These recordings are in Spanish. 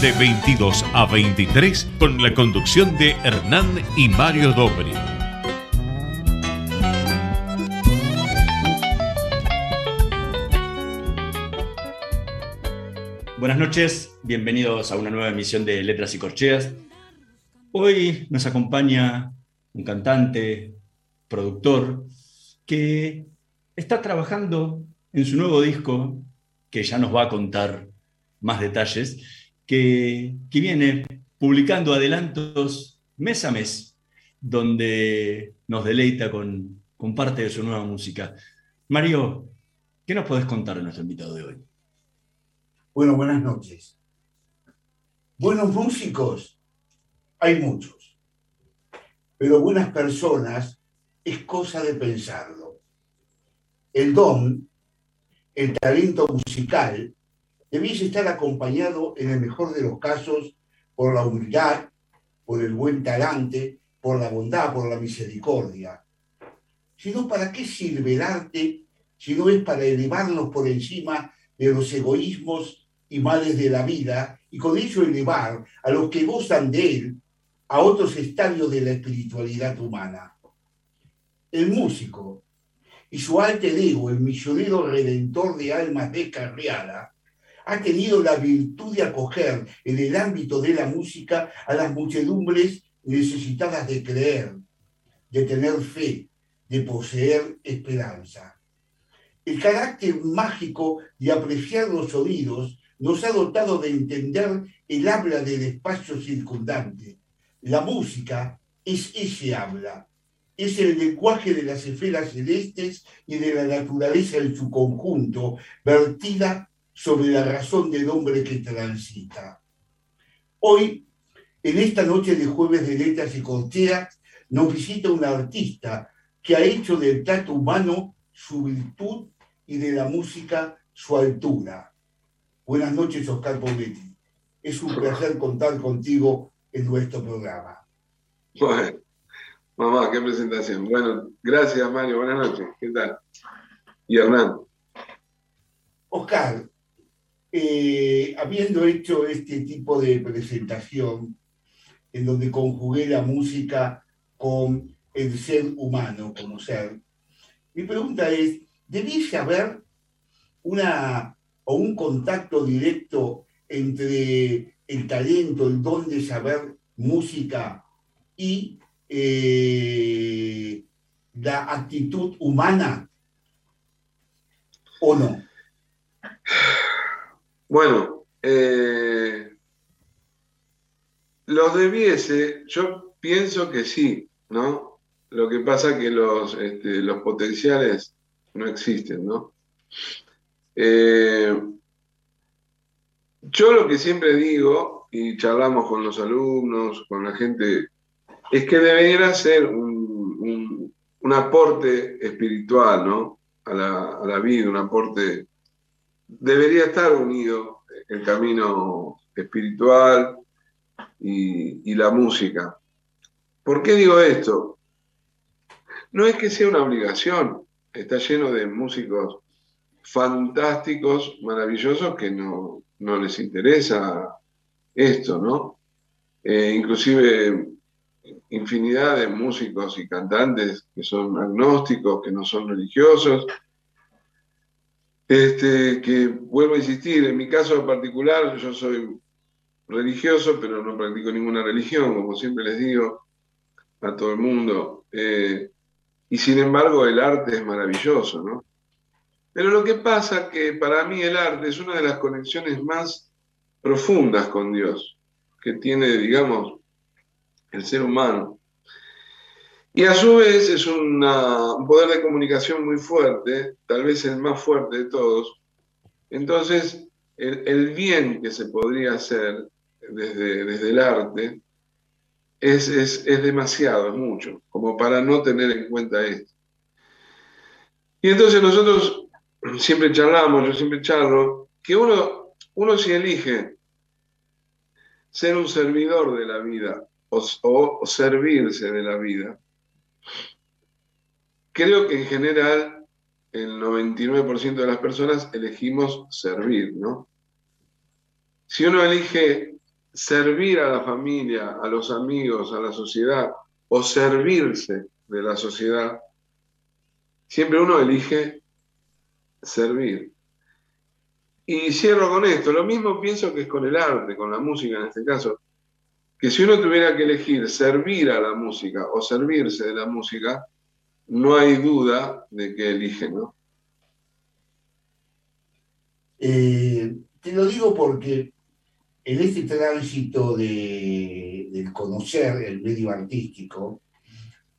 de 22 a 23 con la conducción de Hernán y Mario Dobri. Buenas noches, bienvenidos a una nueva emisión de Letras y Corcheas. Hoy nos acompaña un cantante, productor, que está trabajando en su nuevo disco, que ya nos va a contar más detalles, que, viene publicando adelantos mes a mes, donde nos deleita con, con parte de su nueva música. Mario, ¿qué nos podés contar de nuestro invitado de hoy? Bueno, buenas noches. Buenos músicos, hay muchos, pero buenas personas es cosa de pensarlo. El don, el talento musical, debiese estar acompañado, en el mejor de los casos, por la humildad, por el buen talante, por la bondad, por la misericordia. Si no, ¿para qué sirve el arte si no es para elevarnos por encima de los egoísmos y males de la vida y con ello elevar a los que gozan de él a otros estadios de la espiritualidad humana? El músico y su alter ego, el misionero redentor de almas descarriadas, ha tenido la virtud de acoger en el ámbito de la música a las muchedumbres necesitadas de creer, de tener fe, de poseer esperanza. El carácter mágico de apreciar los oídos nos ha dotado de entender el habla del espacio circundante. La música es ese habla, es el lenguaje de las esferas celestes y de la naturaleza en su conjunto, vertida sobre la razón del hombre que transita. Hoy, en esta noche de jueves de letras y corteas, nos visita un artista que ha hecho del trato humano su virtud y de la música su altura. Buenas noches, Oscar Pometti. Es un placer contar contigo en nuestro programa. Bueno, mamá, qué presentación. Bueno, gracias, Mario. Buenas noches. ¿Qué tal? Y Hernán. Oscar, eh, habiendo hecho este tipo de presentación, en donde conjugué la música con el ser humano como ser, mi pregunta es, ¿debiese haber una o un contacto directo entre el talento, el don de saber música y eh, la actitud humana o no? Bueno, eh, los debiese, yo pienso que sí, ¿no? Lo que pasa es que los, este, los potenciales no existen, ¿no? Eh, yo lo que siempre digo, y charlamos con los alumnos, con la gente, es que debería ser un, aporte espiritual, ¿no? A la, a la vida, un aporte debería estar unido el camino espiritual y, la música. ¿Por qué digo esto? No es que sea una obligación, está lleno de músicos fantásticos, maravillosos, que no, les interesa esto, ¿no? Eh, inclusive infinidad de músicos y cantantes que son agnósticos, que no son religiosos, este, que vuelvo a insistir, en mi caso particular, yo soy religioso, pero no practico ninguna religión, como siempre les digo a todo el mundo. Eh, y sin embargo, el arte es maravilloso, ¿no? Pero lo que pasa es que para mí el arte es una de las conexiones más profundas con Dios que tiene, digamos, el ser humano. Y a su vez es un poder de comunicación muy fuerte, tal vez el más fuerte de todos. Entonces, el, bien que se podría hacer desde, desde el arte es, es, es, demasiado, es mucho, como para no tener en cuenta esto. Y entonces nosotros siempre charlamos, yo siempre charlo, que uno, uno si elige ser un servidor de la vida o, o servirse de la vida, creo que en general el 99% de las personas elegimos servir, ¿no? Si uno elige servir a la familia, a los amigos, a la sociedad, o servirse de la sociedad, siempre uno elige servir. Y cierro con esto, lo mismo pienso que es con el arte, con la música en este caso, que si uno tuviera que elegir servir a la música o servirse de la música, no hay duda de que elige, ¿no? Eh, te lo digo porque en este tránsito de, conocer el medio artístico,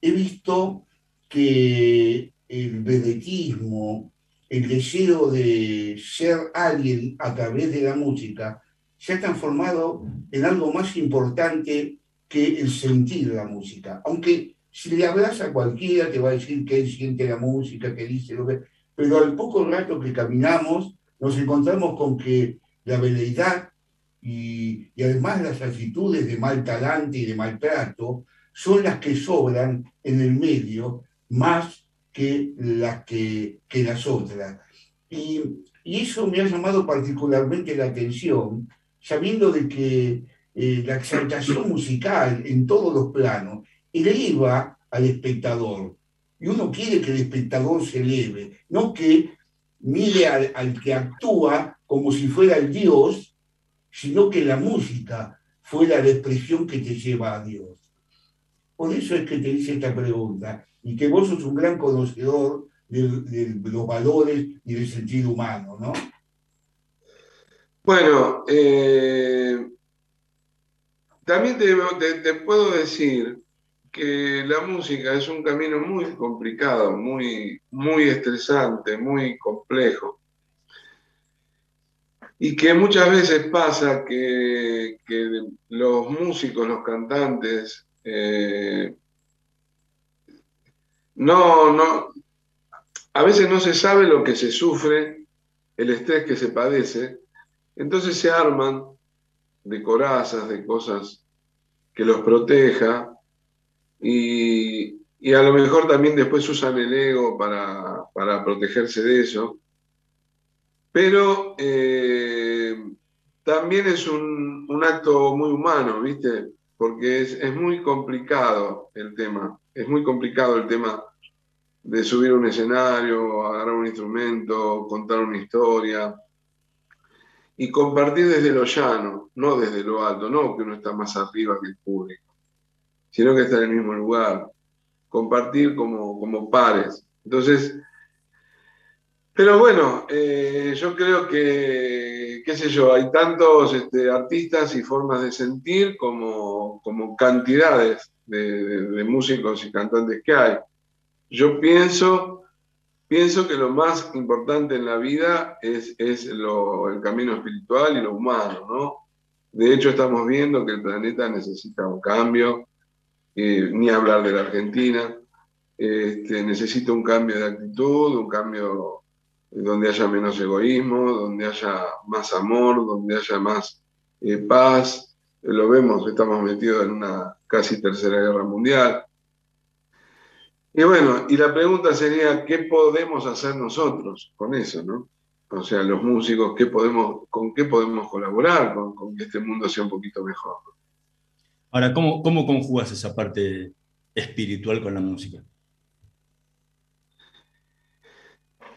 he visto que el vedetismo, el deseo de ser alguien a través de la música, se ha transformado en algo más importante que el sentir la música. Aunque si le hablas a cualquiera te va a decir que él siente la música, que dice lo que... Pero al poco rato que caminamos nos encontramos con que la veleidad y, y, además las actitudes de mal talante y de maltrato son las que sobran en el medio más que las, que, que las otras. Y, y, eso me ha llamado particularmente la atención, sabiendo de que eh, la exaltación musical en todos los planos eleva al espectador. Y uno quiere que el espectador se eleve, no que mire al, que actúa como si fuera el Dios, sino que la música fuera la expresión que te lleva a Dios. Por eso es que te hice esta pregunta y que vos sos un gran conocedor de, los valores y del sentido humano, ¿no? Bueno, eh, también te, puedo decir que la música es un camino muy complicado, muy, muy estresante, muy complejo. Y que muchas veces pasa que, que los músicos, los cantantes, eh, no, no, a veces no se sabe lo que se sufre, el estrés que se padece, entonces se arman de corazas, de cosas que los proteja, y, a lo mejor también después usan el ego para, para protegerse de eso. Pero eh, también es un, un, acto muy humano, ¿viste? Porque es, es muy complicado el tema, es muy complicado el tema de subir un escenario, agarrar un instrumento, contar una historia y compartir desde lo llano, no desde lo alto, no que uno está más arriba que el público, sino que está en el mismo lugar, compartir como, como pares. Entonces, pero bueno, eh, yo creo que, qué sé yo, hay tantos este, artistas y formas de sentir como, como cantidades de, de, músicos y cantantes que hay. Yo pienso, pienso que lo más importante en la vida es, es lo, el camino espiritual y lo humano, ¿no? De hecho, estamos viendo que el planeta necesita un cambio, eh, ni hablar de la Argentina, este, necesita un cambio de actitud, un cambio donde haya menos egoísmo, donde haya más amor, donde haya más eh, paz. Lo vemos, estamos metidos en una casi tercera guerra mundial. Y bueno, y la pregunta sería, ¿qué podemos hacer nosotros con eso, no? O sea, los músicos, ¿qué podemos, ¿con qué podemos colaborar con que este mundo sea un poquito mejor? Ahora, ¿cómo, ¿cómo conjugas esa parte espiritual con la música?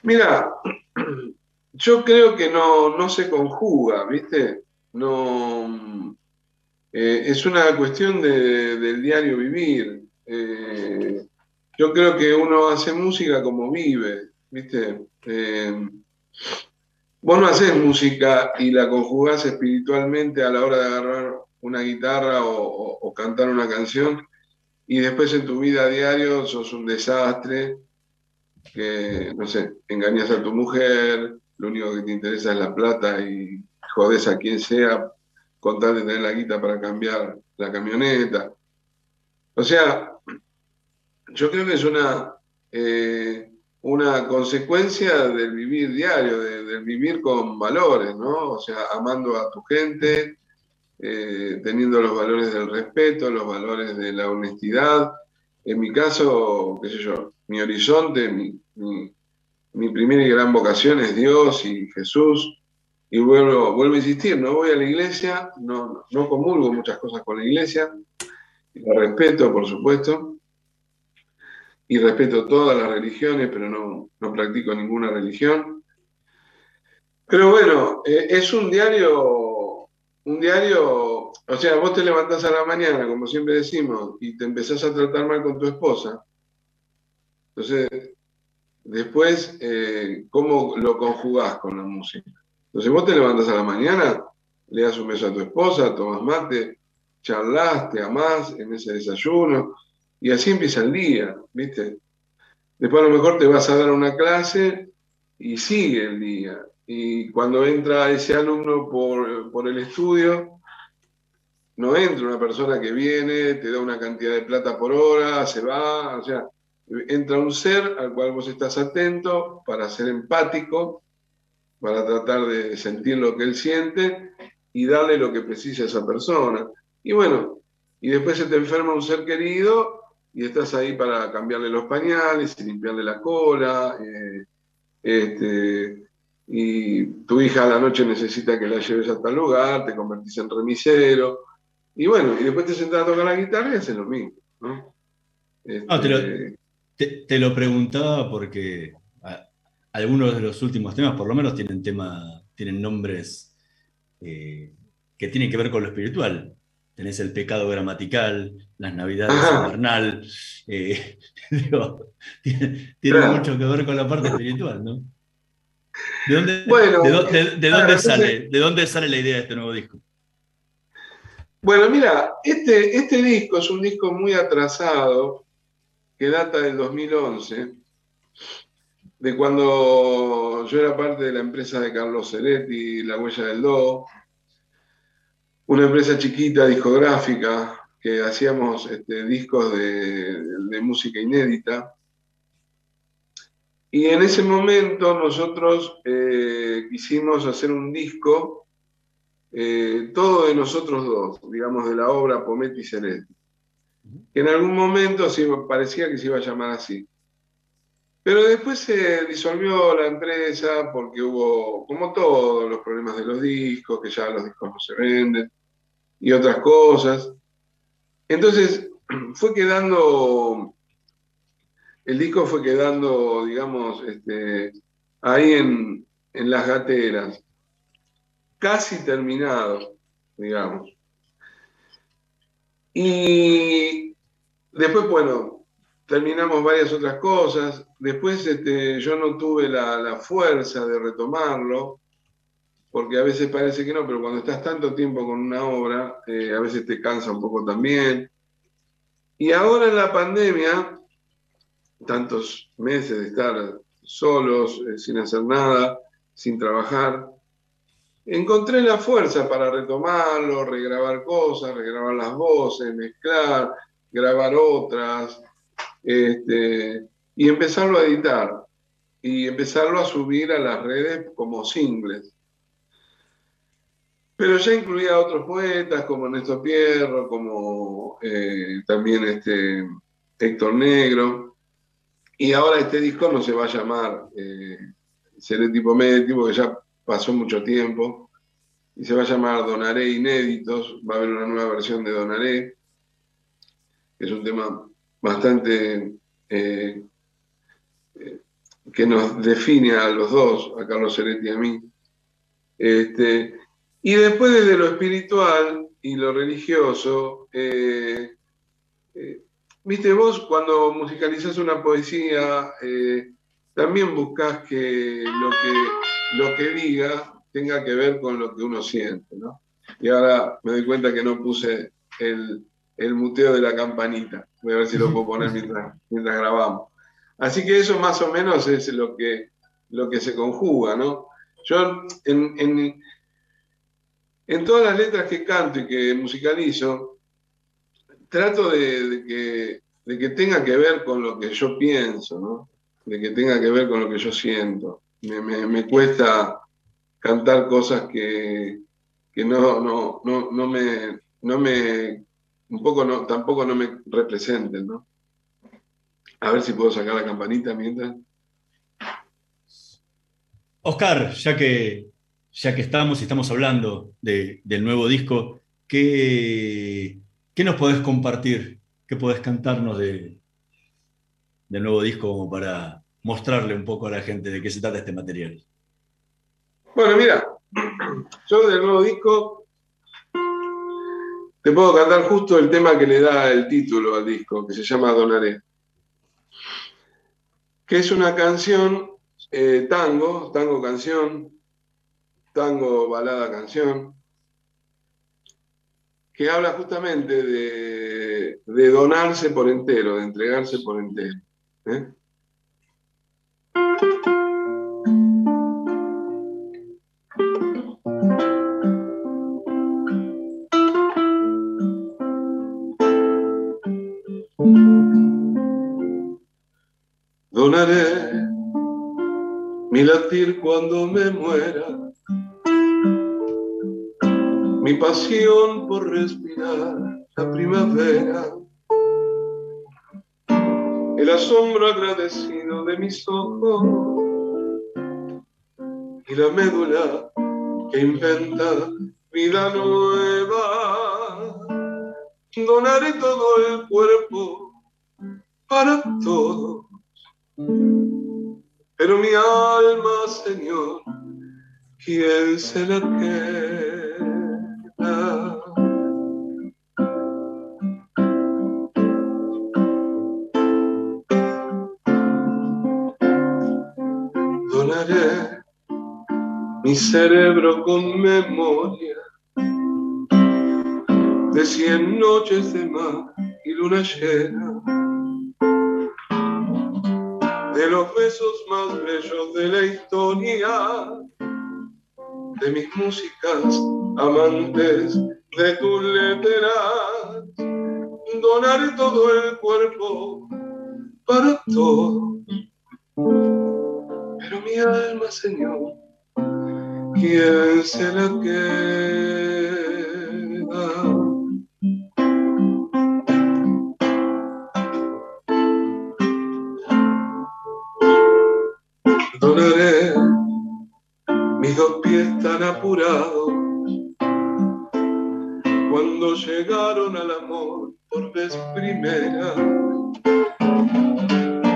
Mira, yo creo que no, no se conjuga, ¿viste? No, eh, es una cuestión de, del diario vivir. Eh, yo creo que uno hace música como vive, ¿viste? Eh, vos no haces música y la conjugás espiritualmente a la hora de agarrar una guitarra o, cantar una canción y después en tu vida diario sos un desastre, que, no sé, engañas a tu mujer, lo único que te interesa es la plata y jodes a quien sea con tal de tener la guita para cambiar la camioneta. O sea, yo creo que es una, eh, una consecuencia del vivir diario, del vivir con valores, ¿no? O sea, amando a tu gente, eh, teniendo los valores del respeto, los valores de la honestidad. En mi caso, qué sé yo, mi horizonte, mi, primera y gran vocación es Dios y Jesús. Y vuelvo, vuelvo a insistir, no voy a la iglesia, no, no comulgo muchas cosas con la iglesia, la respeto, por supuesto, y respeto todas las religiones, pero no, no practico ninguna religión. Pero bueno, eh, es un diario, un diario, o sea, vos te levantás a la mañana, como siempre decimos, y te empezás a tratar mal con tu esposa. Entonces, después, eh, ¿cómo lo conjugás con la música? Entonces, vos te levantas a la mañana, le das un beso a tu esposa, tomas mate, charlas, te amás en ese desayuno, y así empieza el día, ¿viste? Después a lo mejor te vas a dar una clase y sigue el día. Y cuando entra ese alumno por, el estudio, no entra una persona que viene, te da una cantidad de plata por hora, se va, o sea, entra un ser al cual vos estás atento para ser empático, para tratar de sentir lo que él siente y darle lo que precisa a esa persona. Y bueno, y después se te enferma un ser querido y estás ahí para cambiarle los pañales limpiarle la cola. Eh, este, y tu hija a la noche necesita que la lleves a tal lugar, te convertís en remisero. Y bueno, y después te sentás a tocar la guitarra y haces lo mismo. ¿no? Este, te, lo, preguntaba porque algunos de los últimos temas, por lo menos, tienen, tema, tienen nombres eh, que tienen que ver con lo espiritual tenés el pecado gramatical, las navidades invernal, eh, tiene, mucho que ver con la parte espiritual, ¿no? ¿De dónde, sale, ¿De dónde sale la idea de este nuevo disco? Bueno, mira, este, este disco es un disco muy atrasado, que data del 2011, de cuando yo era parte de la empresa de Carlos Ceretti, La Huella del Do, una empresa chiquita, discográfica, que hacíamos este, discos de, música inédita. Y en ese momento nosotros eh, quisimos hacer un disco, eh, todo de nosotros dos, digamos, de la obra Pometti y Celeste, que en algún momento parecía que se iba a llamar así. Pero después se disolvió la empresa porque hubo, como todos, los problemas de los discos, que ya los discos no se venden y otras cosas. Entonces fue quedando, el disco fue quedando, digamos, este, ahí en, en las gateras, casi terminado, digamos. Y después, bueno, terminamos varias otras cosas. Después este, yo no tuve la, fuerza de retomarlo, porque a veces parece que no, pero cuando estás tanto tiempo con una obra, eh, a veces te cansa un poco también. Y ahora en la pandemia, tantos meses de estar solos, eh, sin hacer nada, sin trabajar, encontré la fuerza para retomarlo, regrabar cosas, regrabar las voces, mezclar, grabar otras, este, y empezarlo a editar y empezarlo a subir a las redes como singles. Pero ya incluía a otros poetas como Néstor Pierro, como eh, también este, Héctor Negro. Y ahora este disco no se va a llamar eh, tipo Medio, porque ya pasó mucho tiempo. Y se va a llamar Donaré Inéditos. Va a haber una nueva versión de Donaré, que es un tema bastante eh, eh, que nos define a los dos, a Carlos Ceretti y a mí. Este, y después desde lo espiritual y lo religioso, eh, viste vos cuando musicalizás una poesía, también buscas que lo, que lo que diga tenga que ver con lo que uno siente, ¿no? Y ahora me doy cuenta que no puse el, el muteo de la campanita. Voy a ver si lo puedo poner mientras, mientras grabamos. Así que eso más o menos es lo que, lo que se conjuga, ¿no? Yo en, en todas las letras que canto y que musicalizo, trato de, que, de que tenga que ver con lo que yo pienso, ¿no? de que tenga que ver con lo que yo siento. Me, cuesta cantar cosas que, no, no, no, no, me, no me, un poco no, tampoco no me representen, ¿no? A ver si puedo sacar la campanita mientras. Oscar, ya que, ya que estamos y estamos hablando del nuevo disco, ¿qué, ¿qué, nos podés compartir? ¿Qué podés cantarnos de, del nuevo disco para mostrarle un poco a la gente de qué se trata este material? Bueno, mira, yo del nuevo disco te puedo cantar justo el tema que le da el título al disco, que se llama Donaré, que es una canción eh, tango, tango canción, tango balada canción, que habla justamente de, donarse por entero, de entregarse por entero. ¿eh? Donaré mi latir cuando me muera, mi pasión por respirar la primavera, el asombro agradecido de mis ojos y la médula que inventa vida nueva. Donaré todo el cuerpo para todos pero mi alma, Señor, ¿quién se la? Donaré mi cerebro con memoria de cien noches de mar y luna llena de los besos más bellos de la historia, de mis músicas amantes, de tus letras, donaré todo el cuerpo para todo. Pero mi alma, Señor, ¿quién se la queda? Pies tan apurados cuando llegaron al amor por vez primera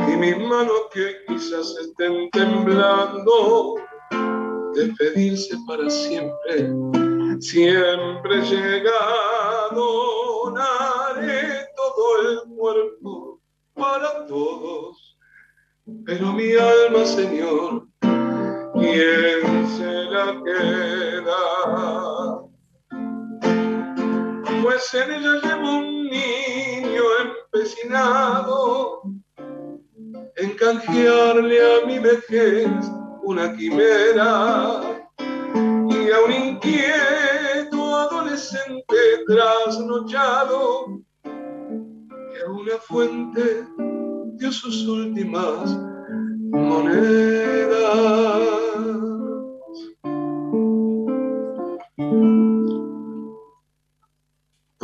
y mis manos que quizás estén temblando despedirse para siempre siempre llegado daré todo el cuerpo para todos. Pero mi alma, Señor, ¿quién se la queda? Pues en ella llevo un niño empecinado en canjearle a mi vejez una quimera y a un inquieto adolescente trasnochado que a una fuente dio sus últimas monedas.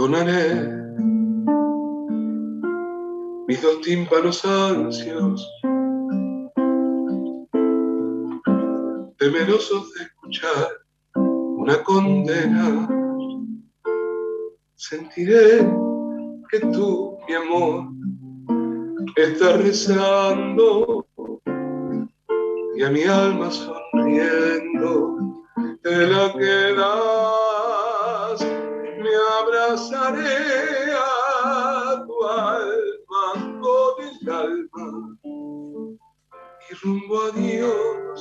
Donaré mis dos tímpanos ansios, temerosos de escuchar una condena. Sentiré que tú, mi amor, está rezando y a mi alma sonriendo. Te la quedas, me abrazaré a tu alma con el alma. Y rumbo a Dios.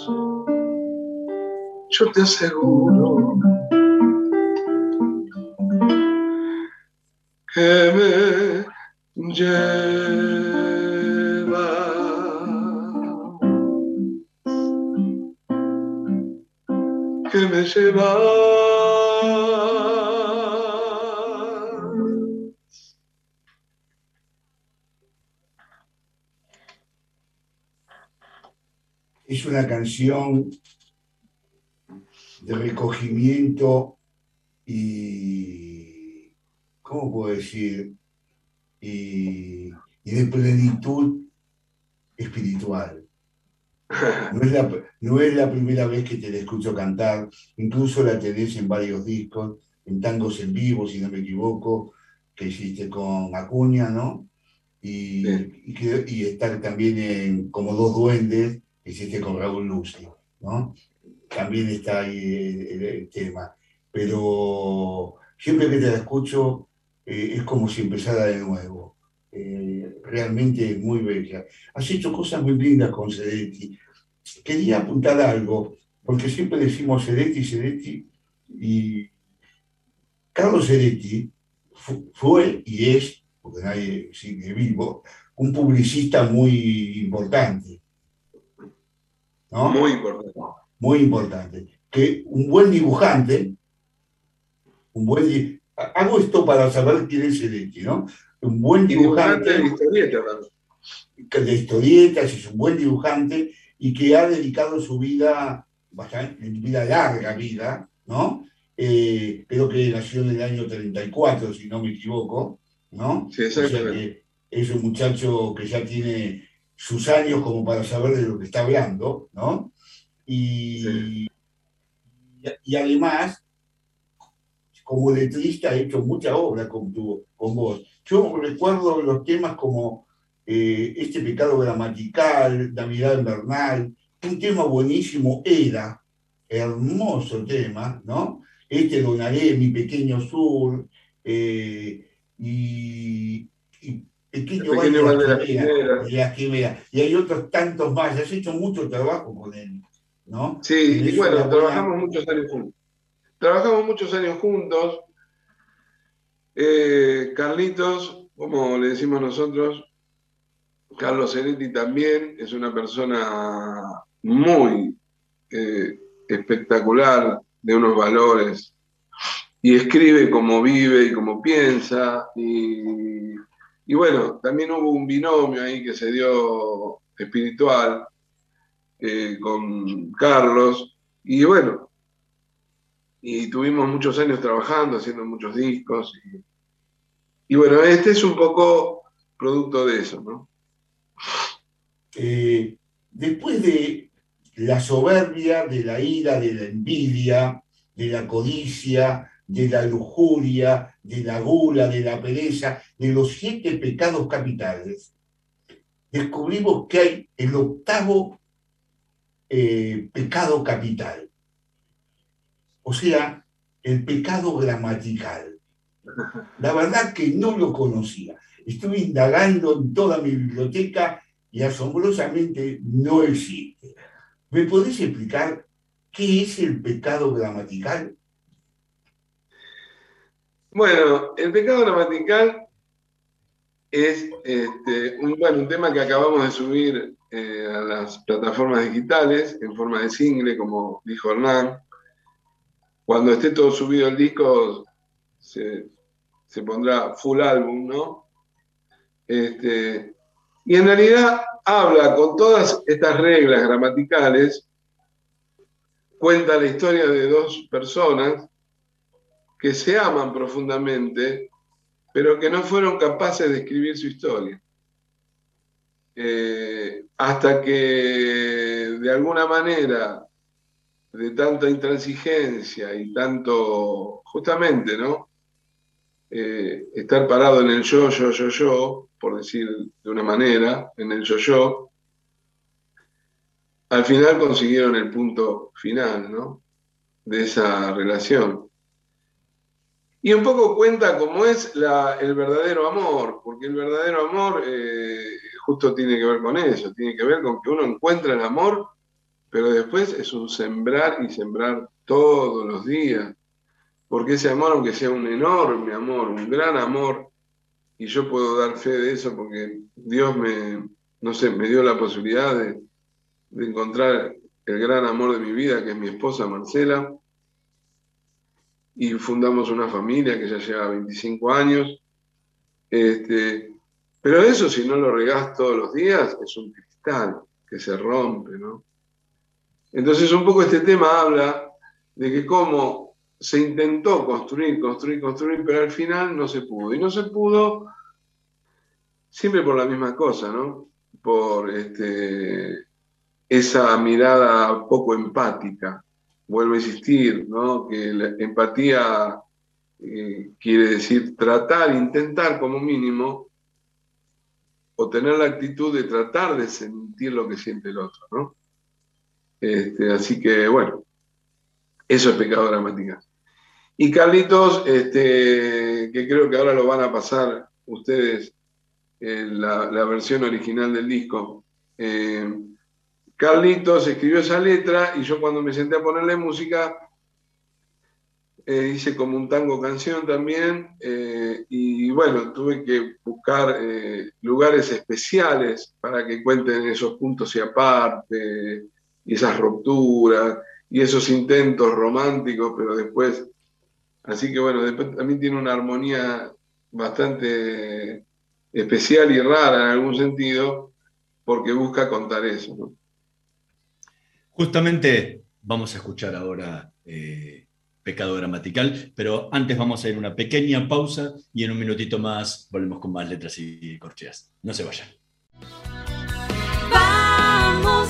Yo te aseguro que me una canción de recogimiento y, ¿cómo puedo decir? Y, de plenitud espiritual. No es, la, no es, la, primera vez que te la escucho cantar, incluso la tenés en varios discos, en tangos en vivo, si no me equivoco, que hiciste con Acuña, ¿no? Y, y, estar también en Como dos duendes, que hiciste con Raúl Lucy, ¿no? También está ahí el, tema. Pero siempre que te la escucho, eh, es como si empezara de nuevo. Eh, realmente es muy bella. Has hecho cosas muy lindas con Sedetti. Quería apuntar algo, porque siempre decimos Sedetti, Sedetti, y Carlos Sedetti fue y es, porque nadie sigue vivo, un publicista muy importante. Muy importante. Muy importante. Que un buen dibujante, un buen hago esto para saber quién es Sedetti, ¿no? Un buen dibujante. de historietas, de historietas, es un buen dibujante y que ha dedicado su vida, bastante, vida larga vida, ¿no? eh, creo que nació en el año 34, si no me equivoco, ¿no? Sí, o sea que es un muchacho que ya tiene sus años como para saber de lo que está hablando, ¿no? Y, y, además, como letrista, ha hecho mucha obra con, tu, con vos. Yo recuerdo los temas como eh, Este pecado gramatical, La mirada invernal, un tema buenísimo era, hermoso tema, ¿no? este donaré mi pequeño sur, eh, y, Pequeño, pequeño de, la quimera, Y hay otros tantos más. Has hecho mucho trabajo con él, ¿no? Sí, y bueno, trabajamos muchos años juntos. Trabajamos muchos años juntos. Eh, Carlitos, como le decimos nosotros, Carlos Zenetti también es una persona muy eh, espectacular, de unos valores y escribe como vive y como piensa. Y, bueno, también hubo un binomio ahí que se dio espiritual eh, con Carlos. Y bueno, y tuvimos muchos años trabajando, haciendo muchos discos. Y, bueno, este es un poco producto de eso, ¿no? Eh, después de la soberbia, de la ira, de la envidia, de la codicia, de la lujuria, de la gula, de la pereza, de los siete pecados capitales, descubrimos que hay el octavo eh, pecado capital, o sea, el pecado gramatical. La verdad que no lo conocía. Estuve indagando en toda mi biblioteca y asombrosamente no existe. ¿Me podés explicar qué es el pecado gramatical? Bueno, el pecado gramatical es este, un, tema que acabamos de subir eh, a las plataformas digitales en forma de single, como dijo Hernán. Cuando esté todo subido el disco, se, pondrá full álbum, ¿no? Este, y en realidad habla con todas estas reglas gramaticales, cuenta la historia de dos personas que se aman profundamente, pero que no fueron capaces de escribir su historia. Eh, hasta que de alguna manera, de tanta intransigencia y tanto, justamente, ¿no? Eh, estar parado en el yo, yo, yo, yo, por decir de una manera, en el yo-yo, al final consiguieron el punto final, ¿no? De esa relación. Y un poco cuenta cómo es el verdadero amor, porque el verdadero amor eh, justo tiene que ver con eso, tiene que ver con que uno encuentra el amor, pero después es un sembrar y sembrar todos los días, porque ese amor, aunque sea un enorme amor, un gran amor, y yo puedo dar fe de eso porque Dios me, no sé, me dio la posibilidad de, encontrar el gran amor de mi vida, que es mi esposa Marcela, y fundamos una familia que ya lleva 25 años. Este, pero eso, si no lo regás todos los días, es un cristal que se rompe, ¿no? Entonces un poco este tema habla de que cómo se intentó construir, construir, construir, pero al final no se pudo. Y no se pudo siempre por la misma cosa, ¿no? Por este, esa mirada poco empática. Vuelvo a insistir, ¿no? Que la empatía eh, quiere decir tratar, intentar como mínimo, o tener la actitud de tratar de sentir lo que siente el otro, ¿no? Este, así que, bueno, eso es pecado gramática. Y Carlitos, este, que creo que ahora lo van a pasar ustedes en la, versión original del disco. Eh, Carlitos escribió esa letra y yo cuando me senté a ponerle música eh, hice como un tango canción también, eh, y bueno, tuve que buscar eh, lugares especiales para que cuenten esos puntos y aparte, y esas rupturas, y esos intentos románticos, pero después, así que bueno, después también tiene una armonía bastante especial y rara en algún sentido, porque busca contar eso. Justamente vamos a escuchar ahora pecado gramatical, pero antes vamos a ir una pequeña pausa y en un minutito más volvemos con más letras y corcheas. No se vayan. Vamos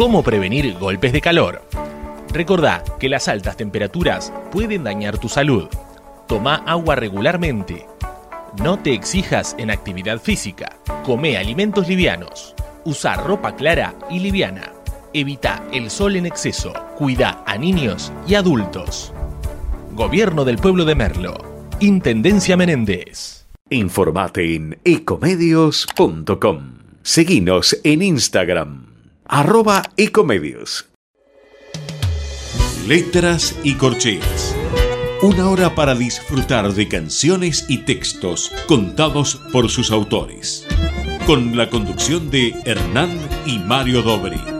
¿Cómo prevenir golpes de calor? Recordá que las altas temperaturas pueden dañar tu salud. Toma agua regularmente. No te exijas en actividad física. Come alimentos livianos. Usa ropa clara y liviana. Evita el sol en exceso. Cuida a niños y adultos. Gobierno del Pueblo de Merlo. Intendencia Menéndez. Informate en ecomedios.com. Seguinos en Instagram. Arroba ecomedios. Letras y corcheas. Una hora para disfrutar de canciones y textos contados por sus autores. Con la conducción de Hernán y Mario Dobri.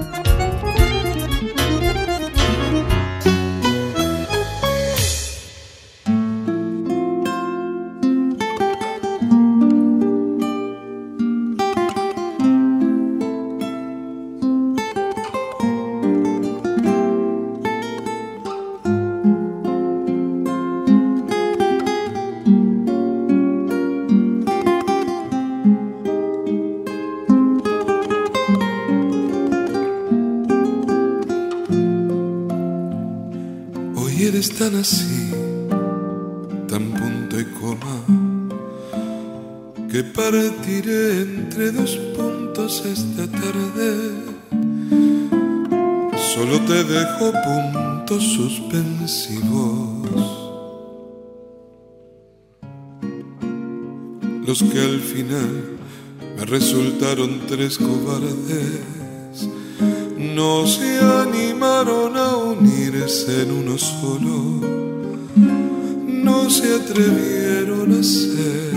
Se atrevieron a ser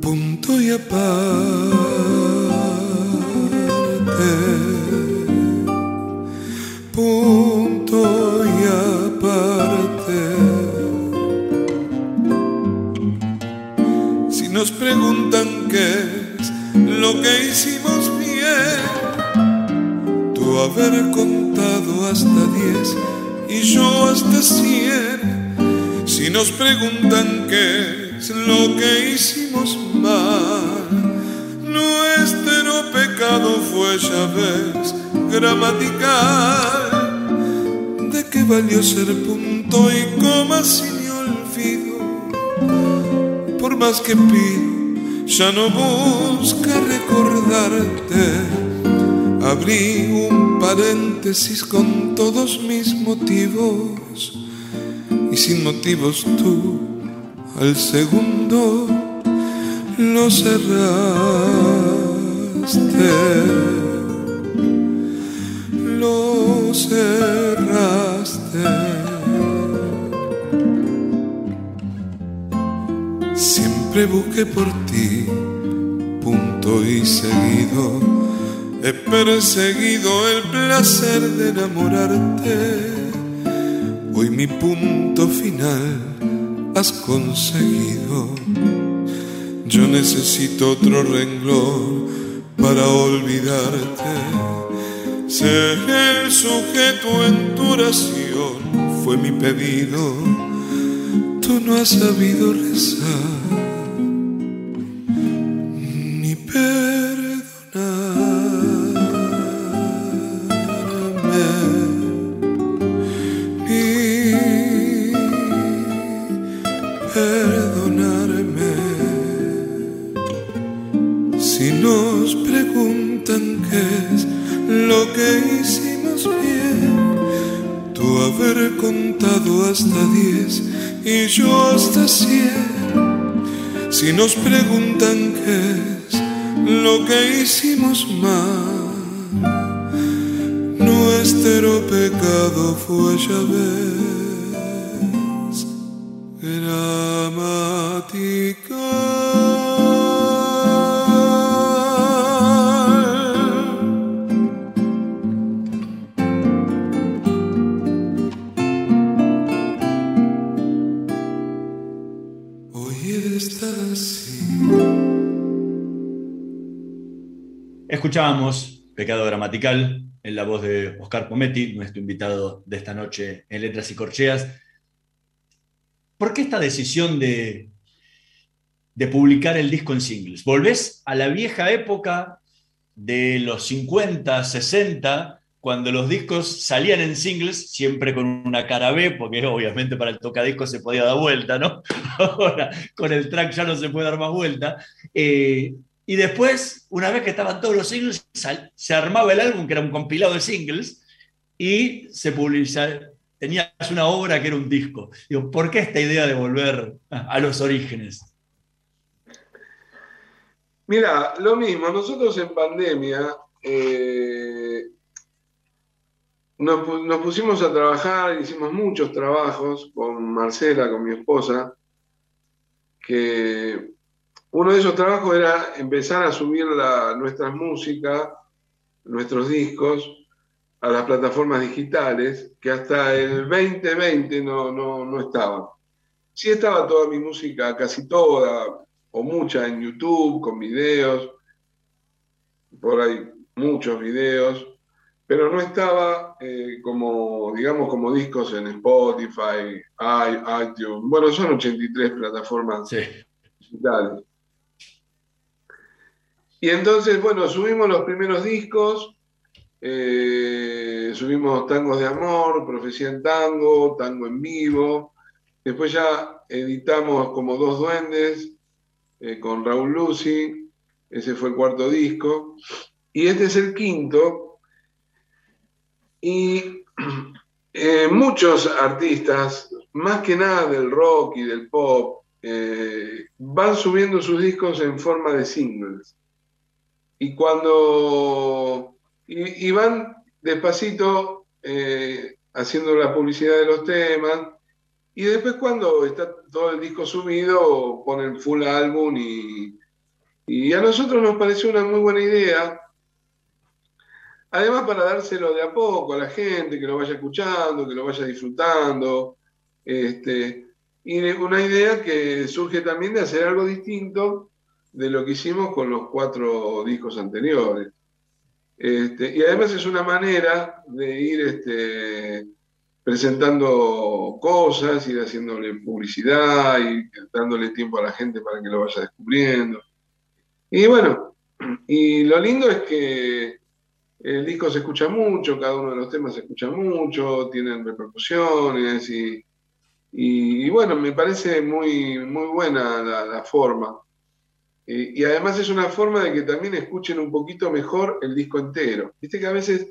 punto y aparte. nos preguntan qué es lo que hicimos bien. Tú haber contado hasta diez y yo hasta cien. Si nos preguntan qué es lo que hicimos mal, nuestro pecado fue, ya ves, gramatical. ¿De qué valió ser punto y coma sin por más que pido, ya no busca recordarte. Abrí un paréntesis con todos mis motivos sin motivos tú al segundo lo cerraste. Lo cerraste. Siempre busqué por ti, punto y seguido. He perseguido el placer de enamorarte. Hoy mi punto final has conseguido. Yo necesito otro renglón para olvidarte. Ser el sujeto en tu oración fue mi pedido. Tú no has sabido rezar Si nos preguntan qué es lo que hicimos mal, En la voz de Oscar Pometti, nuestro invitado de esta noche en Letras y Corcheas. ¿Por qué esta decisión de, de publicar el disco en singles? ¿Volvés a la vieja época de los 50, 60, cuando los discos salían en singles, siempre con una cara B, porque obviamente para el tocadisco se podía dar vuelta, ¿no? Ahora con el track ya no se puede dar más vuelta. Eh, y después, una vez que estaban todos los singles, se armaba el álbum, que era un compilado de singles, y se publicaba, tenías una obra que era un disco. Digo, ¿por qué esta idea de volver a los orígenes? Mira, lo mismo, nosotros en pandemia eh, nos, nos pusimos a trabajar, hicimos muchos trabajos con Marcela, con mi esposa, que uno de esos trabajos era empezar a subir la- nuestras músicas, nuestros discos, a las plataformas digitales, que hasta el 2020 no, no, no estaban. Sí estaba toda mi música, casi toda, o mucha en YouTube, con videos, por ahí muchos videos, pero no estaba eh, como, digamos, como discos en Spotify, iTunes. Bueno, son 83 plataformas Sí. digitales. Y entonces, bueno, subimos los primeros discos, eh, subimos Tangos de Amor, Profecía en Tango, Tango en Vivo, después ya editamos como Dos Duendes eh, con Raúl Lucy, ese fue el cuarto disco, y este es el quinto, y eh, muchos artistas, más que nada del rock y del pop, van subiendo sus discos en forma de singles. Y cuando. Y, van despacito eh, haciendo la publicidad de los temas. Y después, cuando está todo el disco subido, ponen full álbum. Y, y a nosotros nos pareció una muy buena idea. Además, para dárselo de a poco a la gente, que lo vaya escuchando, que lo vaya disfrutando. Este, y una idea que surge también de hacer algo distinto de lo que hicimos con los cuatro discos anteriores. Este, y además es una manera de ir este, presentando cosas, ir haciéndole publicidad, y dándole tiempo a la gente para que lo vaya descubriendo. Y bueno, y lo lindo es que el disco se escucha mucho, cada uno de los temas se escucha mucho, tienen repercusiones y, y, y bueno, me parece muy, muy buena la forma. Eh, y además es una forma de que también escuchen un poquito mejor el disco entero. Viste que a veces,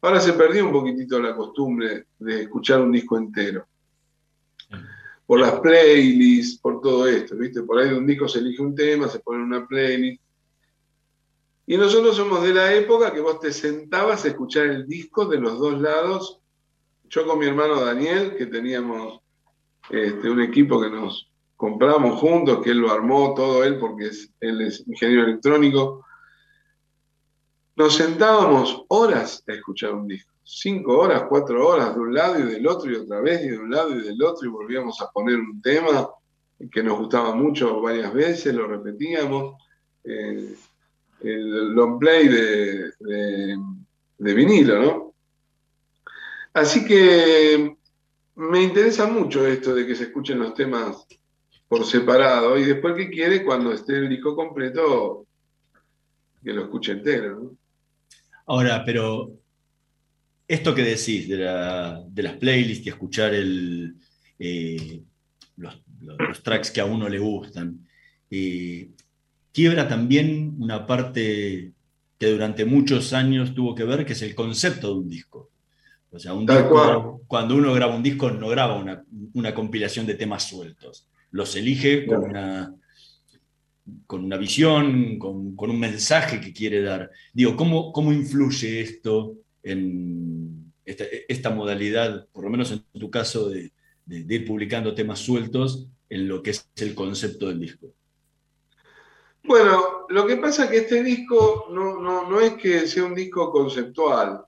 ahora se perdió un poquitito la costumbre de escuchar un disco entero. Por las playlists, por todo esto, ¿viste? Por ahí de un disco se elige un tema, se pone una playlist. Y nosotros somos de la época que vos te sentabas a escuchar el disco de los dos lados. Yo con mi hermano Daniel, que teníamos este, un equipo que nos compramos juntos, que él lo armó todo él, porque es, él es ingeniero electrónico. Nos sentábamos horas a escuchar un disco. Cinco horas, cuatro horas, de un lado y del otro, y otra vez, y de un lado y del otro, y volvíamos a poner un tema que nos gustaba mucho varias veces, lo repetíamos. Eh, el long play de, de, de vinilo, ¿no? Así que me interesa mucho esto de que se escuchen los temas por separado y después que quiere cuando esté el disco completo que lo escuche entero. ¿no? Ahora, pero esto que decís de, la- de las playlists y escuchar el, eh, los, los tracks que a uno le gustan, eh, quiebra también una parte que durante muchos años tuvo que ver, que es el concepto de un disco. O sea, un disco, cuando uno graba un disco, no graba una, una compilación de temas sueltos. Los elige con una, con una visión, con, con un mensaje que quiere dar. Digo, ¿cómo, cómo influye esto en esta, esta modalidad, por lo menos en tu caso, de, de- de ir publicando temas sueltos en lo que es el concepto del disco? Bueno, lo que pasa es que este disco no, no, no es que sea un disco conceptual,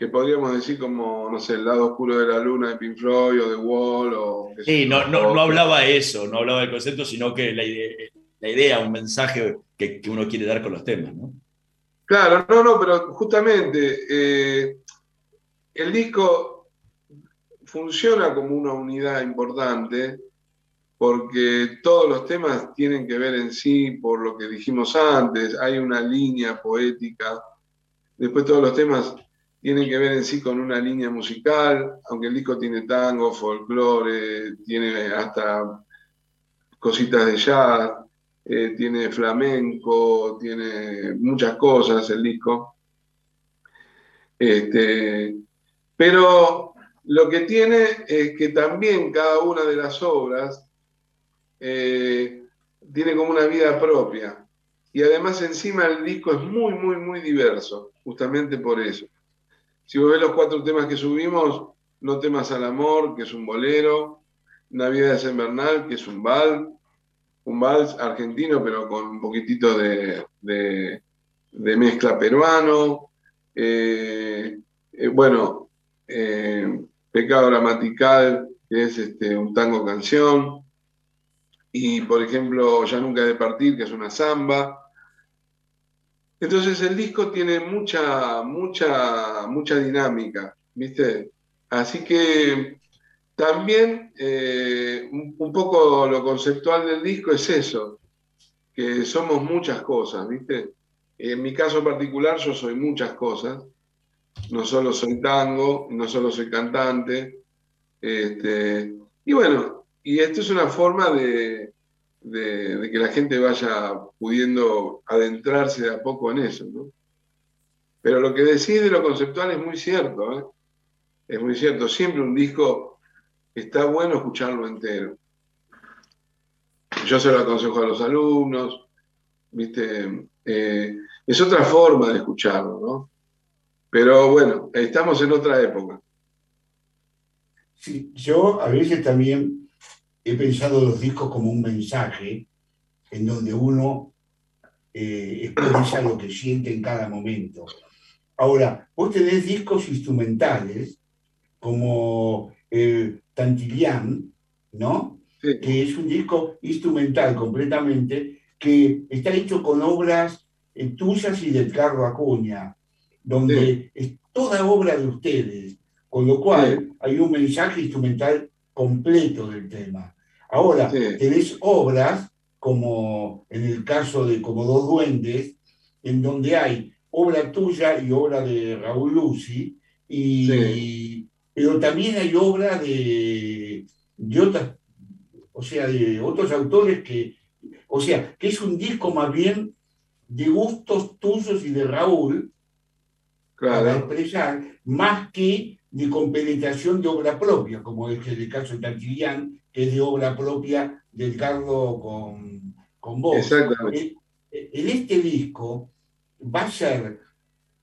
que podríamos decir como, no sé, el lado oscuro de la luna de Pink Floyd o The Wall o... Sí, no, no, no hablaba de eso, no hablaba del concepto, sino que la idea, la idea un mensaje que, que uno quiere dar con los temas, ¿no? Claro, no, no, pero justamente eh, el disco funciona como una unidad importante porque todos los temas tienen que ver en sí por lo que dijimos antes, hay una línea poética, después todos los temas tienen que ver en sí con una línea musical, aunque el disco tiene tango, folclore, tiene hasta cositas de jazz, eh, tiene flamenco, tiene muchas cosas el disco. Este, pero lo que tiene es que también cada una de las obras eh, tiene como una vida propia. Y además encima el disco es muy, muy, muy diverso, justamente por eso. Si vos ves los cuatro temas que subimos, No temas al amor, que es un bolero, Navidad en Bernal, que es un vals, un vals argentino, pero con un poquitito de, mezcla peruano. Eh, eh, bueno, eh, Pecado Gramatical, que es este, un tango canción. Y, por ejemplo, Ya nunca he de partir, que es una samba. Entonces el disco tiene mucha, mucha, mucha dinámica, ¿viste? Así que también eh, un, un poco lo conceptual del disco es eso, que somos muchas cosas, ¿viste? En mi caso particular yo soy muchas cosas, no solo soy tango, no solo soy cantante, este, y bueno, y esto es una forma de, de- que la gente vaya pudiendo adentrarse de a poco en eso, ¿no? Pero lo que decís de lo conceptual es muy cierto, ¿eh? Es muy cierto, siempre un disco está bueno escucharlo entero. Yo se lo aconsejo a los alumnos, ¿viste? Eh, es otra forma de escucharlo, ¿no? Pero bueno, estamos en otra época. Sí, yo a veces también he pensado los discos como un mensaje en donde uno eh, expresa lo que siente en cada momento. Ahora, vos tenés discos instrumentales como el Tantillán, ¿no? Sí. que es un disco instrumental completamente, que está hecho con obras eh, tuyas y del Carlos Acuña, donde es toda obra de ustedes, con lo cual hay un mensaje instrumental completo del tema. Ahora, Sí. tenés obras, como en el caso de Como dos duendes, en donde hay obra tuya y obra de Raúl Lucy, y, Sí. pero también hay obra de, de otras, o sea, de otros autores que O sea, que es un disco más bien de gustos tuyos y de Raúl, para expresar, más que de compenetración de obra propia, como es el caso de Tarquilián, que es de obra propia de Carlos con, con vos. Exactamente. En- En este disco va a ser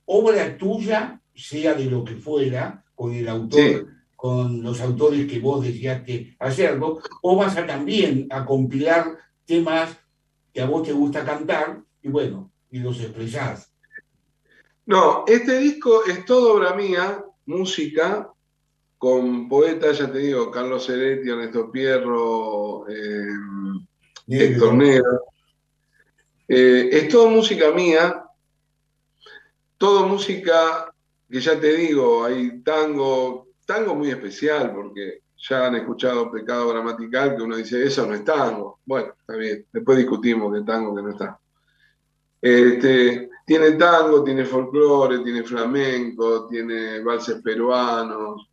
obra tuya, sea de lo que fuera, con el autor, Sí. con los autores que vos deseaste hacerlo, o vas a también a compilar temas que a vos te gusta cantar, y bueno, y los expresás. No, este disco es todo obra mía, música, con poetas, ya te digo, Carlos Ceretti, Ernesto Pierro, eh, Héctor Negro. Eh, es todo música mía, todo música que ya te digo, hay tango, tango muy especial, porque ya han escuchado Pecado Gramatical, que uno dice, eso no es tango. Bueno, está bien, después discutimos qué tango, que no es tango. Este, tiene tango, tiene folclore, tiene flamenco, tiene valses peruanos.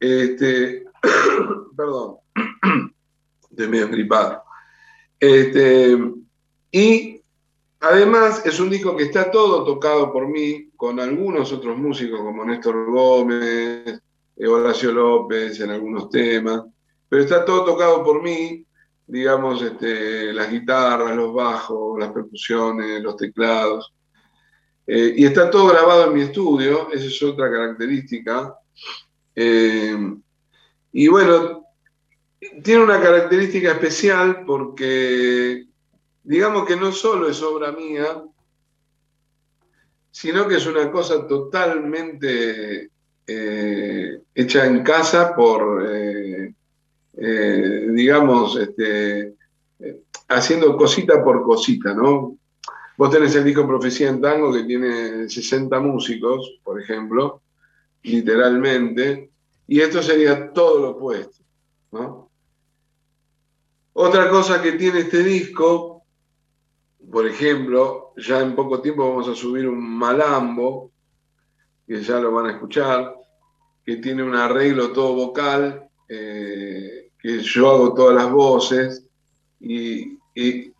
Este, perdón, estoy medio gripado. Este, y además es un disco que está todo tocado por mí, con algunos otros músicos como Néstor Gómez, Horacio López en algunos temas, pero está todo tocado por mí, digamos, este, las guitarras, los bajos, las percusiones, los teclados. Eh, y está todo grabado en mi estudio, esa es otra característica. Eh, y bueno, tiene una característica especial porque, digamos que no solo es obra mía, sino que es una cosa totalmente eh, hecha en casa por, eh, digamos, este, haciendo cosita por cosita, ¿no? Vos tenés el disco Profecía en Tango que tiene 60 músicos, por ejemplo, literalmente, y esto sería todo lo opuesto. Otra cosa que tiene este disco, por ejemplo, ya en poco tiempo vamos a subir un malambo, que ya lo van a escuchar, que tiene un arreglo todo vocal, eh, que yo hago todas las voces, y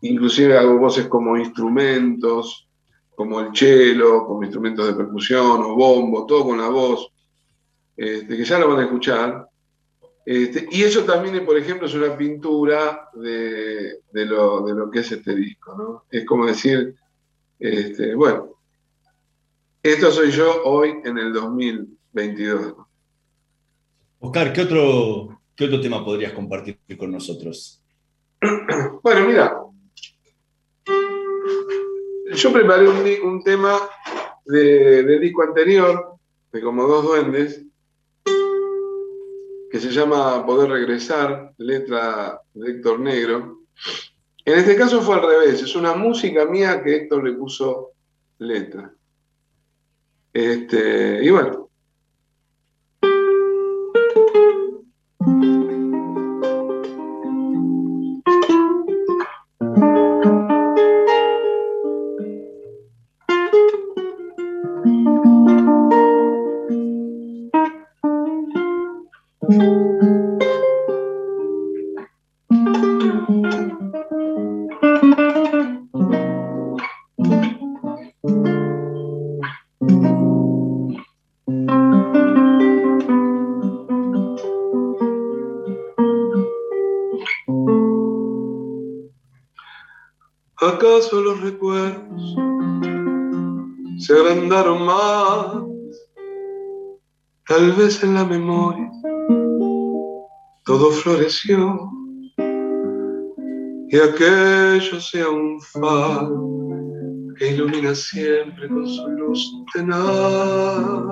inclusive hago voces como instrumentos, como el cello, como instrumentos de percusión o bombo, todo con la voz, este, que ya lo van a escuchar. Este, y eso también, por ejemplo, es una pintura de, de lo, de lo que es este disco, ¿no? Es como decir, este, bueno, esto soy yo hoy en el 2022. ¿no? Oscar, ¿qué otro, ¿qué otro tema podrías compartir con nosotros? Bueno, mira, yo preparé un tema de, del disco anterior, de Como Dos Duendes, que se llama Poder Regresar, letra de Héctor Negro. En este caso fue al revés, es una música mía que Héctor le puso letra. Este, y bueno. Tal vez en la memoria todo floreció y aquello sea un faro que ilumina siempre con su luz tenaz.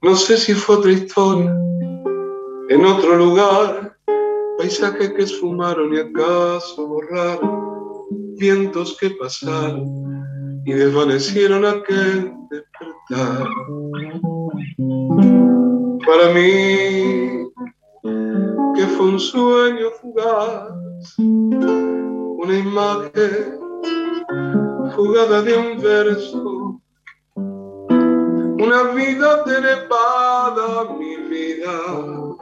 No sé si fue otra historia en otro lugar paisajes que esfumaron y acaso borraron, vientos que pasaron y desvanecieron aquel. Para mí, que fue un sueño fugaz, una imagen jugada de un verso, una vida trepada, mi vida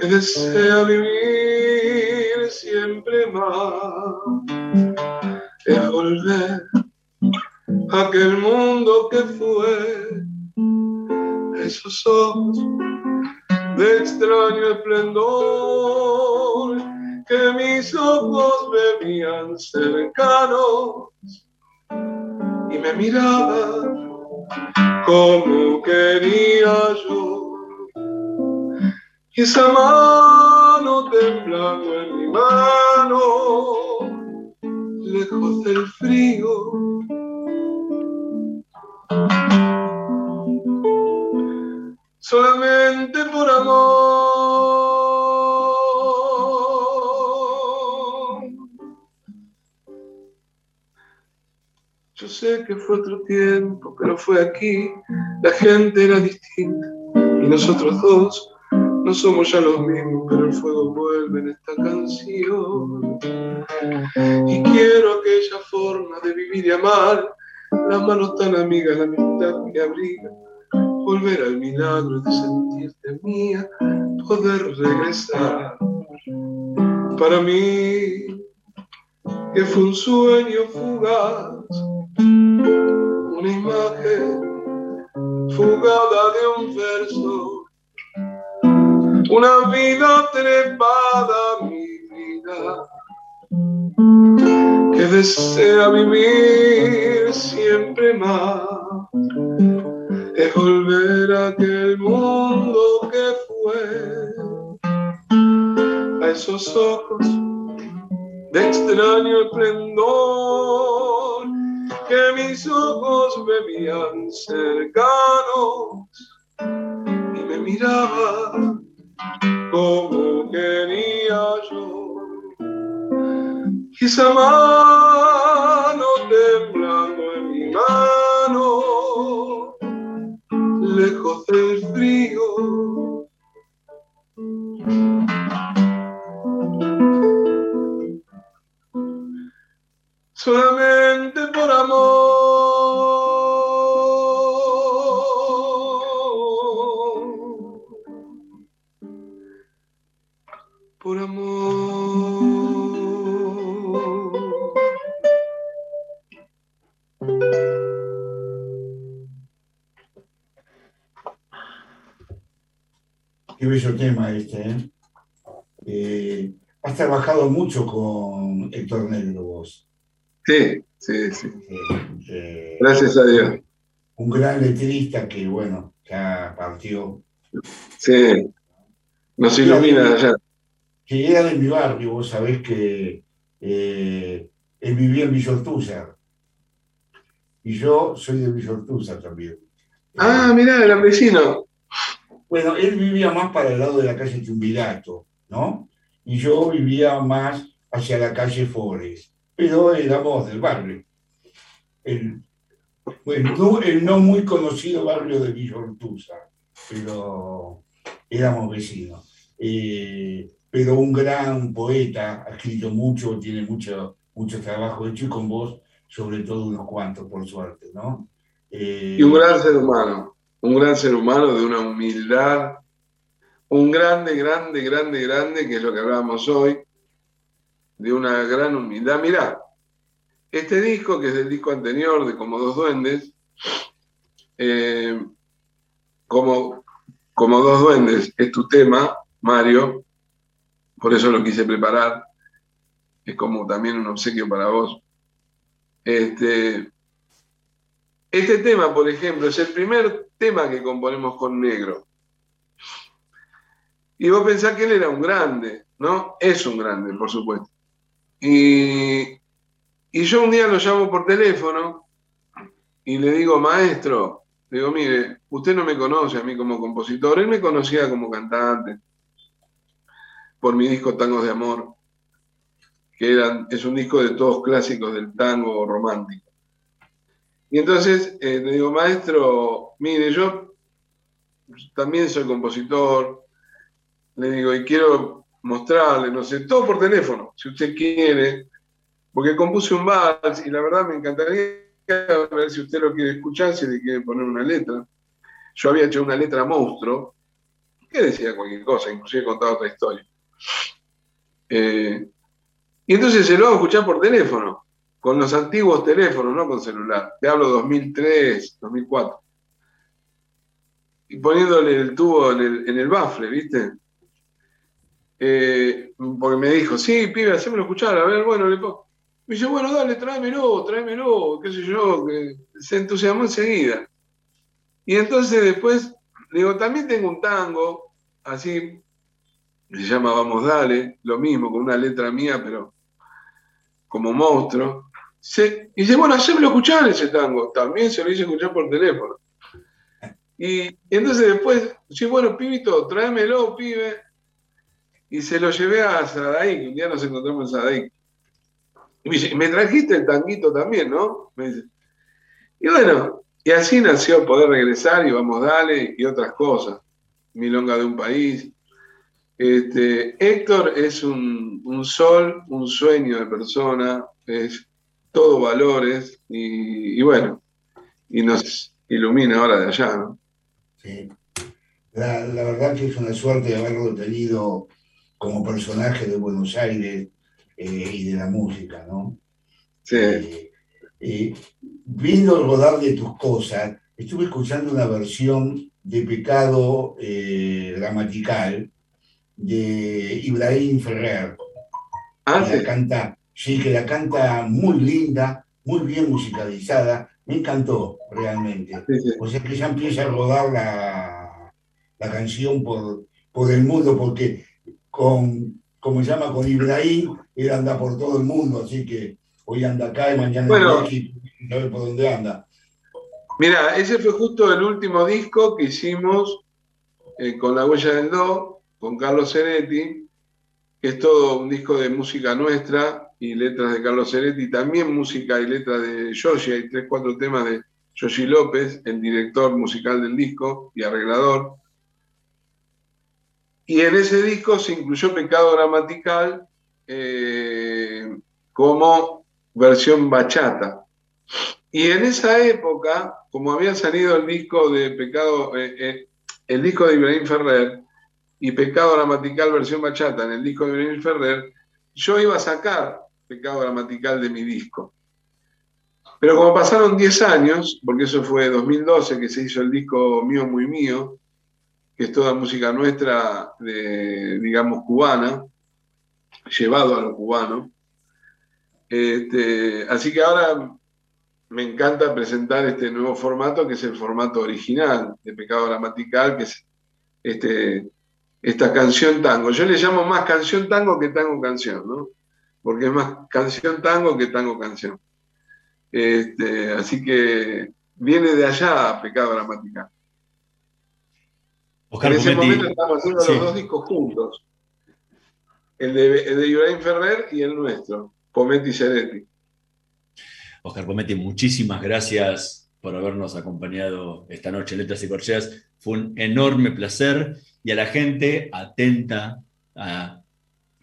que desea vivir siempre más es volver aquel mundo que fue esos ojos de extraño esplendor que mis ojos veían cercanos y me miraban como quería yo. Y esa mano temblando en mi mano, lejos del frío. Solamente por amor. Yo sé que fue otro tiempo, pero fue aquí. La gente era distinta y nosotros dos no somos ya los mismos, pero el fuego vuelve en esta canción. Y quiero aquella forma de vivir y amar, las manos tan amigas, la amistad que abriga, volver al milagro de sentirte mía, poder regresar. Para mí, que fue un sueño fugaz, una imagen fugada de un verso, una vida trepada mi vida, que desea vivir siempre más, es volver a aquel mundo que fue, a esos ojos de extraño esplendor que mis ojos me veían cercanos y me miraban como quería yo. Y esa mano temblando en mi mano, lejos del frío. Solamente por amor. Qué bello tema este, ¿eh? Eh, has trabajado mucho con Héctor Negro vos. Sí, sí, sí. Eh, eh, Gracias a Dios. un gran letrista que, bueno, ya partió. Sí. Nos ilumina allá. Que era de mi barrio, vos sabés que eh, él vivía en Villortúzar. Y yo soy de Villortúzar también. Ah, mirá, era vecino. Bueno, él vivía más para el lado de la calle Chumbilato, ¿no? Y yo vivía más hacia la calle Forest, pero éramos del barrio. El, bueno, no, el no muy conocido barrio de Villa Ortuza, pero éramos vecinos. Eh, pero un gran poeta, ha escrito mucho, tiene mucho, mucho trabajo hecho y con vos, sobre todo unos cuantos, por suerte, ¿no? Eh, Y un gran ser humano. Un gran ser humano de una humildad. Un grande, grande, grande, grande, que es lo que hablábamos hoy. De una gran humildad. Mirá, este disco, que es del disco anterior, de Como Dos Duendes, eh, como, como Dos Duendes es tu tema, Mario, por eso lo quise preparar, es como también un obsequio para vos. Este, este tema, por ejemplo, es el primer tema que componemos con Negro. Y vos pensás que él era un grande, ¿no? Es un grande, por supuesto. Y, yo un día lo llamo por teléfono y le digo, maestro, le digo, mire, usted no me conoce a mí como compositor, él me conocía como cantante por mi disco Tangos de Amor, que es un disco de todos clásicos del tango romántico. Y entonces eh, le digo, maestro, mire, yo también soy compositor, le digo, y quiero mostrarle, no sé, todo por teléfono, si usted quiere, porque compuse un vals y la verdad me encantaría ver si usted lo quiere escuchar, si le quiere poner una letra. Yo había hecho una letra monstruo que decía cualquier cosa, inclusive contaba otra historia. Eh, y entonces se lo hago escuchar por teléfono, con los antiguos teléfonos, no con celular. Te hablo 2003, 2004. Y poniéndole el tubo en el, en el bafle, ¿viste? Eh, porque me dijo, sí, pibe, hacémelo escuchar, a ver, bueno, le pongo. Me dice, bueno, dale, tráemelo, tráemelo, qué sé yo, se entusiasmó enseguida. Y entonces después, digo, también tengo un tango, así, se llama Vamos Dale, lo mismo, con una letra mía, pero como monstruo. Se, y dice, bueno, hacémelo escuchar ese tango. También se lo hice escuchar por teléfono. Y, entonces después, sí, bueno, pibito, tráemelo, pibe. Y se lo llevé a Sadaic, un día nos encontramos en Sadaic. Y me dice, me trajiste el tanguito también, ¿no? Y bueno, y así nació poder regresar y vamos, dale, y otras cosas. Milonga de un país. Este, Héctor es un, un sol, un sueño de persona, es todo valores y, y bueno, y nos ilumina ahora de allá, ¿no? Sí. La, la verdad que es una suerte haberlo tenido como personaje de Buenos Aires eh, y de la música, ¿no? Sí. Eh, eh, viendo el rodar de tus cosas, estuve escuchando una versión de Pecado Gramatical de Ibrahim Ferrer. Ah, la sí. canta, sí, que la canta muy linda, muy bien musicalizada. Me encantó realmente. Sí, sí. O sea que ya empieza a rodar la, la canción por, por el mundo, porque con, como se llama, con Ibrahim, él anda por todo el mundo, así que hoy anda acá y mañana Bueno. no sabe por dónde anda. Mira, ese fue justo el último disco que hicimos eh, con La Huella del Do, con Carlos Ceretti, que es todo un disco de música nuestra y letras de Carlos Ceretti, también música y letras de Yoshi, hay tres, cuatro temas de Yoshi López, el director musical del disco y arreglador. Y en ese disco se incluyó Pecado Gramatical eh, como versión bachata. Y en esa época, como había salido el disco de Pecado, eh, eh, el disco de Ibrahim Ferrer y Pecado Gramatical versión bachata en el disco de Ibrahim Ferrer, yo iba a sacar Pecado Gramatical de mi disco. Pero como pasaron 10 años, porque eso fue 2012 que se hizo el disco Mío Muy Mío, que es toda música nuestra, de, digamos, cubana, llevado a lo cubano. Este, así que ahora me encanta presentar este nuevo formato, que es el formato original de Pecado Gramatical, que es este, esta canción tango. Yo le llamo más canción tango que tango canción, ¿no? Porque es más canción tango que tango canción. Este, así que viene de allá Pecado Gramatical. Oscar en ese momento estamos haciendo sí. los dos discos juntos. El de, el de Ibrahim Ferrer y el nuestro, Pometti Ceretti. Oscar Pometti, muchísimas gracias por habernos acompañado esta noche en Letras y Corcheas. Fue un enorme placer y a la gente atenta a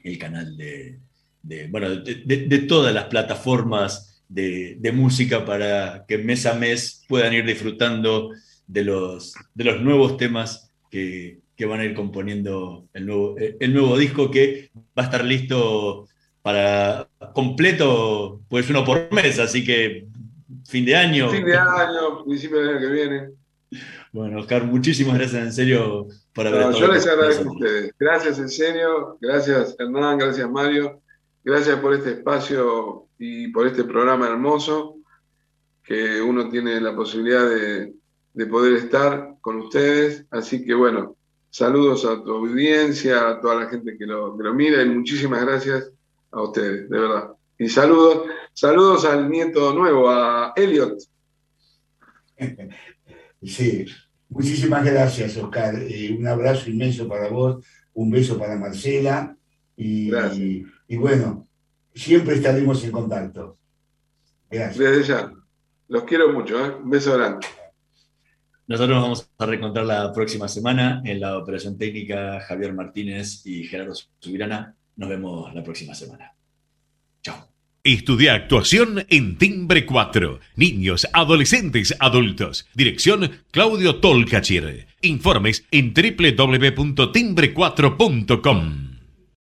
el canal de, de, bueno, de, de- de todas las plataformas de, de música para que mes a mes puedan ir disfrutando de los, de los nuevos temas que, que van a ir componiendo el nuevo, el nuevo disco que va a estar listo para completo, pues uno por mes, así que fin de año. Fin de año, principio del año que viene. Bueno, Oscar, muchísimas gracias en serio por haber No, estado yo les agradezco a ustedes. Gracias en serio, gracias Hernán, gracias Mario, gracias por este espacio y por este programa hermoso que uno tiene la posibilidad de, de poder estar con ustedes. Así que bueno, saludos a tu audiencia, a toda la gente que lo, que lo mira y muchísimas gracias a ustedes, de verdad. Y saludos, saludos al nieto nuevo, a Elliot. Sí, muchísimas gracias, Oscar. Eh, un abrazo inmenso para vos, un beso para Marcela y, Gracias. Y bueno, siempre estaremos en contacto. Gracias. Desde ya. Los quiero mucho, ¿eh? Un beso grande. Nosotros nos vamos a reencontrar la próxima semana en la operación técnica Javier Martínez y Gerardo Subirana. Nos vemos la próxima semana. Chao. Estudia actuación en Timbre 4. Niños, adolescentes, adultos. Dirección Claudio Tolcachir. Informes en www.timbre4.com.